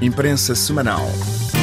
Imprensa Semanal.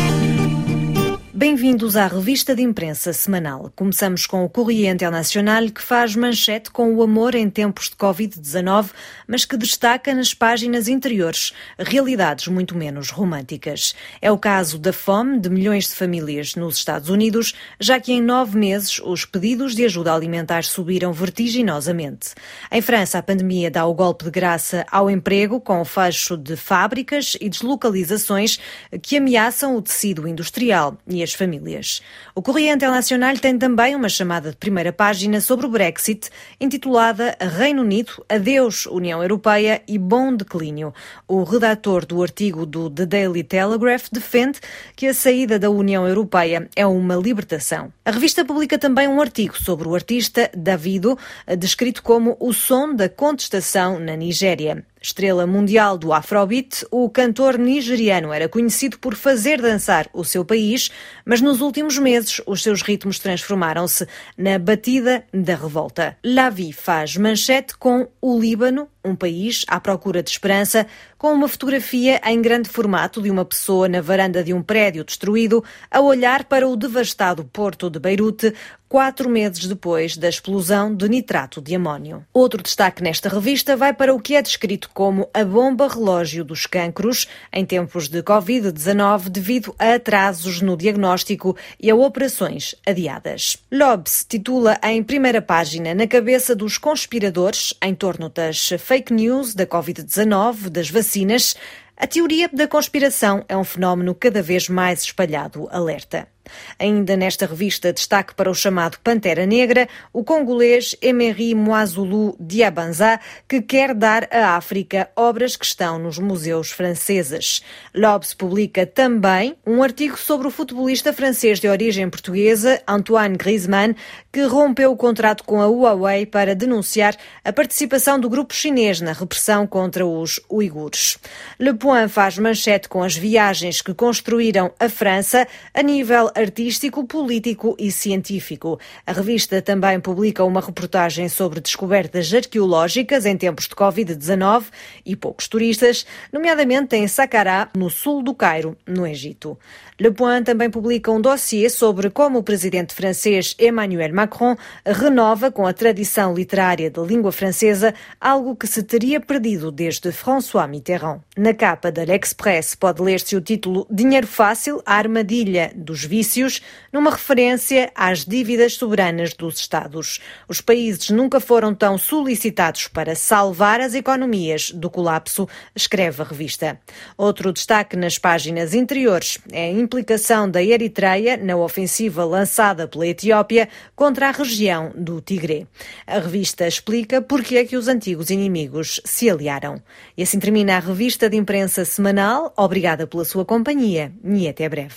Bem-vindos à revista de imprensa semanal. Começamos com o Correio Internacional, que faz manchete com o amor em tempos de Covid-19, mas que destaca nas páginas interiores realidades muito menos românticas. É o caso da fome de milhões de famílias nos Estados Unidos, já que em nove meses os pedidos de ajuda alimentar subiram vertiginosamente. Em França, a pandemia dá o golpe de graça ao emprego, com o fecho de fábricas e deslocalizações que ameaçam o tecido industrial e as famílias. O Correio Internacional tem também uma chamada de primeira página sobre o Brexit, intitulada Reino Unido, Adeus União Europeia e Bom Declínio. O redator do artigo do The Daily Telegraph defende que a saída da União Europeia é uma libertação. A revista publica também um artigo sobre o artista Davido, descrito como o som da contestação na Nigéria. Estrela mundial do Afrobeat, o cantor nigeriano era conhecido por fazer dançar o seu país, mas nos últimos meses os seus ritmos transformaram-se na batida da revolta. Lavi faz manchete com o Líbano, um país à procura de esperança, com uma fotografia em grande formato de uma pessoa na varanda de um prédio destruído a olhar para o devastado porto de Beirute, quatro meses depois da explosão de nitrato de amónio. Outro destaque nesta revista vai para o que é descrito como a bomba relógio dos cancros em tempos de Covid-19 devido a atrasos no diagnóstico e a operações adiadas. Lobs titula em primeira página na cabeça dos conspiradores em torno das fake news da Covid-19, das vacinas, a teoria da conspiração é um fenómeno cada vez mais espalhado, alerta. Ainda nesta revista, destaque para o chamado Pantera Negra, o congolês Emery Moazulu Diabanza, que quer dar à África obras que estão nos museus franceses. Lobs publica também um artigo sobre o futebolista francês de origem portuguesa, Antoine Griezmann, que rompeu o contrato com a Huawei para denunciar a participação do grupo chinês na repressão contra os uigures. Le Point faz manchete com as viagens que construíram a França a nível artístico, político e científico. A revista também publica uma reportagem sobre descobertas arqueológicas em tempos de Covid-19 e poucos turistas, nomeadamente em Saqqara, no sul do Cairo, no Egito. Le Point também publica um dossiê sobre como o presidente francês Emmanuel Macron renova com a tradição literária da língua francesa, algo que se teria perdido desde François Mitterrand. Na capa da L'Express pode ler-se o título Dinheiro Fácil, a armadilha dos vícios numa referência às dívidas soberanas dos Estados. Os países nunca foram tão solicitados para salvar as economias do colapso, escreve a revista. Outro destaque nas páginas interiores é a implicação da Eritreia na ofensiva lançada pela Etiópia contra a região do Tigré. A revista explica porque é que os antigos inimigos se aliaram. E assim termina a revista de imprensa semanal. Obrigada pela sua companhia e até breve.